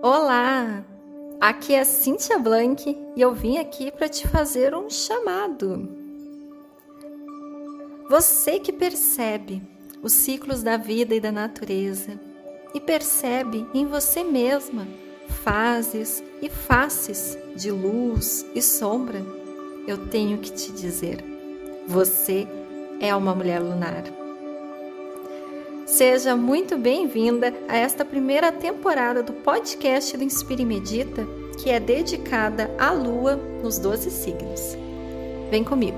Olá! Aqui é Cíntia Blank e eu vim aqui para te fazer um chamado. Você que percebe os ciclos da vida e da natureza e percebe em você mesma fases e faces de luz e sombra, eu tenho que te dizer: você é uma mulher lunar. Seja muito bem-vinda a esta primeira temporada do podcast do Inspire e Medita, que é dedicada à Lua nos 12 signos. Vem comigo!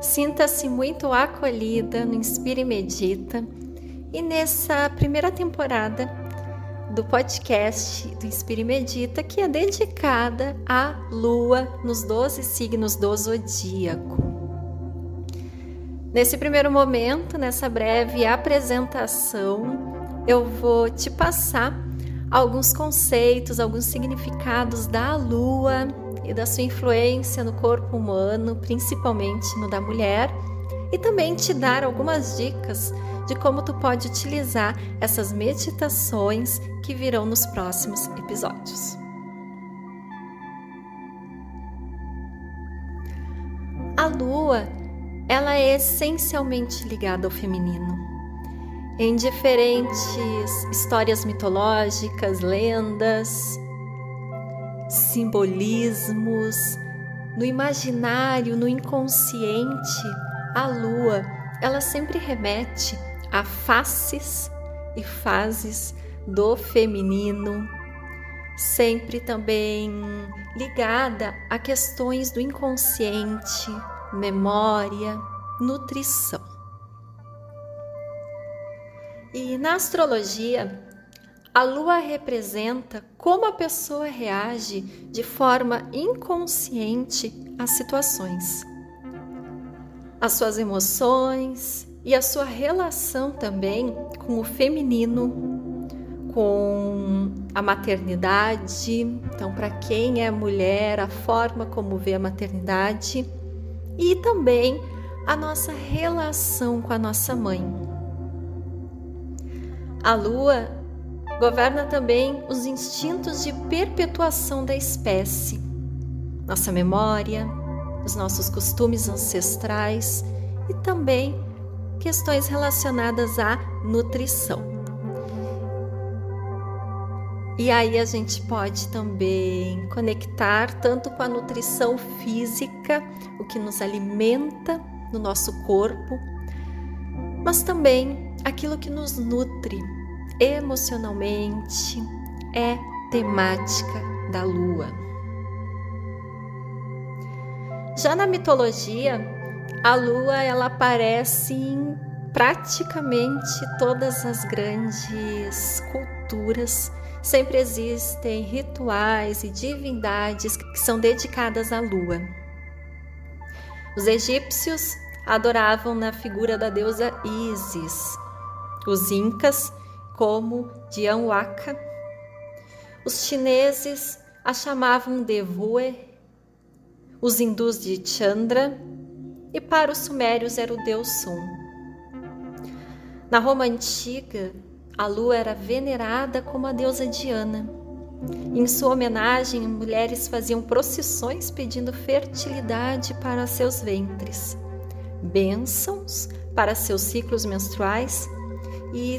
Sinta-se muito acolhida no Inspire e Medita. E nessa primeira temporada do podcast do Inspire Medita, que é dedicada à Lua nos 12 signos do zodíaco. Nesse primeiro momento, nessa breve apresentação, eu vou te passar alguns conceitos, alguns significados da Lua e da sua influência no corpo humano, principalmente no da mulher, e também te dar algumas dicas de como tu pode utilizar essas meditações que virão nos próximos episódios. A lua, ela é essencialmente ligada ao feminino. Em diferentes histórias mitológicas, lendas, simbolismos, no imaginário, no inconsciente, a lua, ela sempre remete a faces e fases do feminino, sempre também ligada a questões do inconsciente, memória, nutrição. E na astrologia, a lua representa como a pessoa reage de forma inconsciente às situações. As suas emoções e a sua relação também com o feminino, com a maternidade. Então, para quem é mulher, a forma como vê a maternidade e também a nossa relação com a nossa mãe. A lua governa também os instintos de perpetuação da espécie, nossa memória, os nossos costumes ancestrais e também questões relacionadas à nutrição. E aí a gente pode também conectar tanto com a nutrição física, o que nos alimenta no nosso corpo, mas também aquilo que nos nutre emocionalmente é temática da lua. Já na mitologia, a lua ela aparece em praticamente todas as grandes culturas. Sempre existem rituais e divindades que são dedicadas à lua. Os egípcios adoravam na figura da deusa Isis, os incas como Dianwaka, os chineses a chamavam de Vue, os hindus de Chandra e para os sumérios era o deus Sun. Na Roma antiga, a lua era venerada como a deusa Diana. Em sua homenagem, mulheres faziam procissões pedindo fertilidade para seus ventres, bênçãos para seus ciclos menstruais e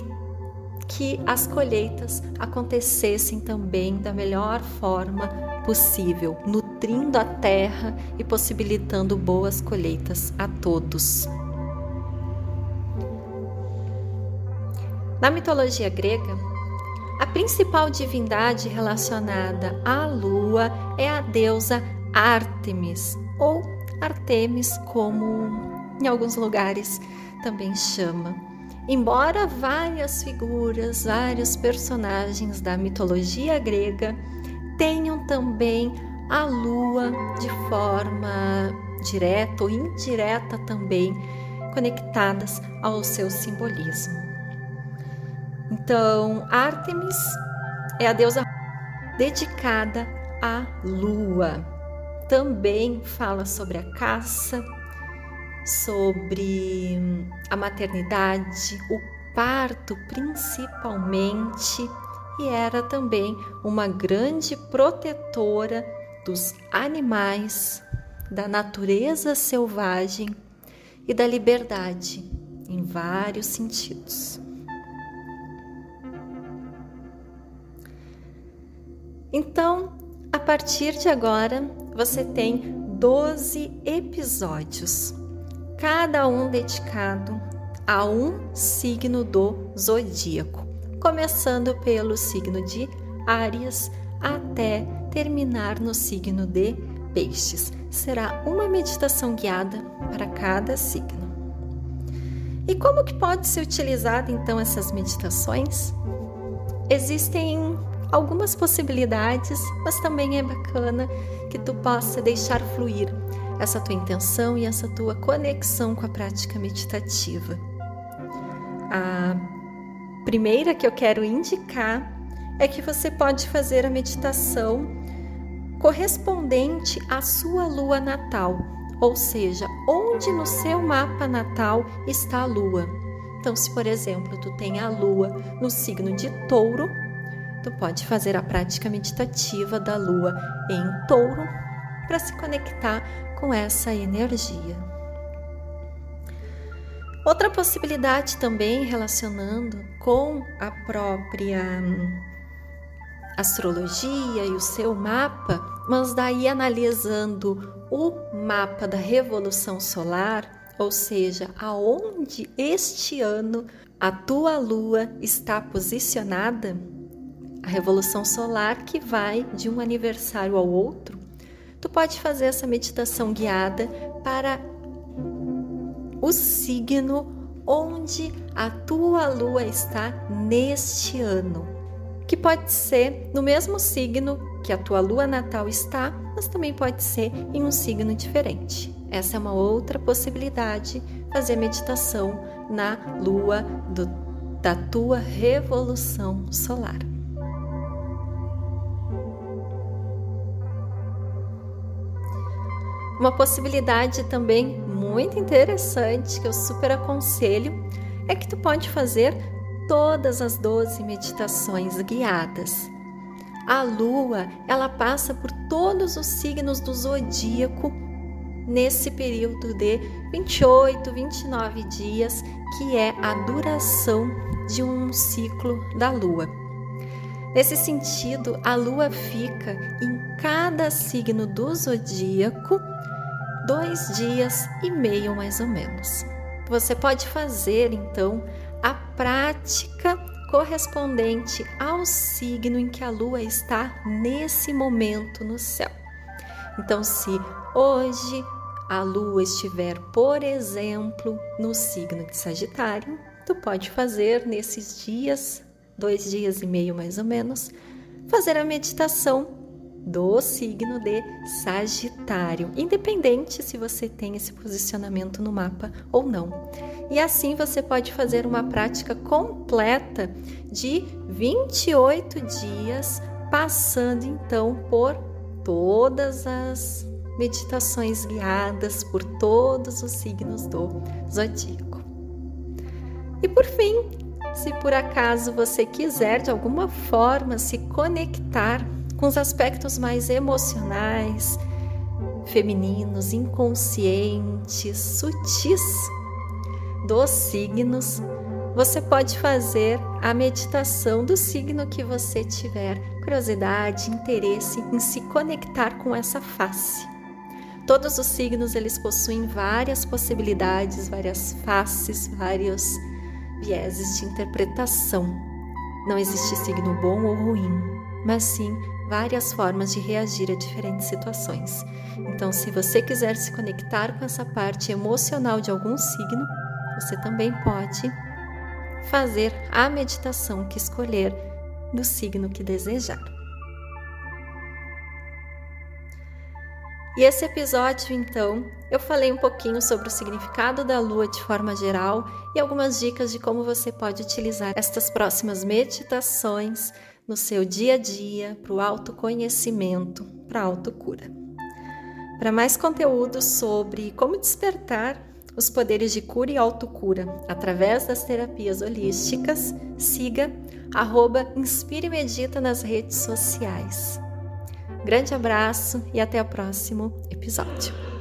que as colheitas acontecessem também da melhor forma possível, nutrindo a terra e possibilitando boas colheitas a todos. Na mitologia grega, a principal divindade relacionada à lua é a deusa Ártemis, ou Artemis, como em alguns lugares também chama. Embora várias figuras, vários personagens da mitologia grega tenham também a lua de forma direta ou indireta também conectadas ao seu simbolismo. Então, Ártemis é a deusa dedicada a lua. Também fala sobre a caça, sobre a maternidade, o parto principalmente, e era também uma grande protetora dos animais, da natureza selvagem e da liberdade em vários sentidos. Então, a partir de agora, você tem 12 episódios, cada um dedicado a um signo do zodíaco, começando pelo signo de Áries até terminar no signo de Peixes. Será uma meditação guiada para cada signo. E como que pode ser utilizada então essas meditações? Existem algumas possibilidades, mas também é bacana que tu possa deixar fluir essa tua intenção e essa tua conexão com a prática meditativa. A primeira que eu quero indicar é que você pode fazer a meditação correspondente à sua lua natal, ou seja, onde no seu mapa natal está a lua. Então, se por exemplo tu tem a lua no signo de Touro, tu pode fazer a prática meditativa da lua em touro para se conectar com essa energia. Outra possibilidade também relacionando com a própria hum, astrologia e o seu mapa, mas daí analisando o mapa da revolução solar, ou seja, aonde este ano a tua lua está posicionada, a revolução solar que vai de um aniversário ao outro, tu pode fazer essa meditação guiada para o signo onde a tua lua está neste ano, que pode ser no mesmo signo que a tua lua natal está, mas também pode ser em um signo diferente. Essa é uma outra possibilidade, fazer meditação na lua do, da tua revolução solar. Uma possibilidade também muito interessante que eu super aconselho é que tu pode fazer todas as 12 meditações guiadas. A lua, ela passa por todos os signos do zodíaco nesse período de 28, 29 dias, que é a duração de um ciclo da lua. Nesse sentido, a lua fica em cada signo do zodíaco dois dias e meio mais ou menos. Você pode fazer então a prática correspondente ao signo em que a lua está nesse momento no céu. Então, se hoje a lua estiver, por exemplo, no signo de Sagitário, tu pode fazer nesses dias, dois dias e meio mais ou menos, fazer a meditação do signo de Sagitário, independente se você tem esse posicionamento no mapa ou não. E assim você pode fazer uma prática completa de 28 dias, passando então por todas as meditações guiadas por todos os signos do zodíaco. E por fim, se por acaso você quiser de alguma forma se conectar com os aspectos mais emocionais, femininos, inconscientes, sutis dos signos, você pode fazer a meditação do signo que você tiver curiosidade, interesse em se conectar com essa face. Todos os signos eles possuem várias possibilidades, várias faces, vários vieses de interpretação. Não existe signo bom ou ruim, mas sim várias formas de reagir a diferentes situações. Então, se você quiser se conectar com essa parte emocional de algum signo, você também pode fazer a meditação que escolher do signo que desejar. E esse episódio, então, eu falei um pouquinho sobre o significado da lua de forma geral e algumas dicas de como você pode utilizar estas próximas meditações no seu dia a dia para o autoconhecimento, para a autocura. Para mais conteúdo sobre como despertar os poderes de cura e autocura através das terapias holísticas, siga arroba Inspire Medita nas redes sociais. Grande abraço e até o próximo episódio.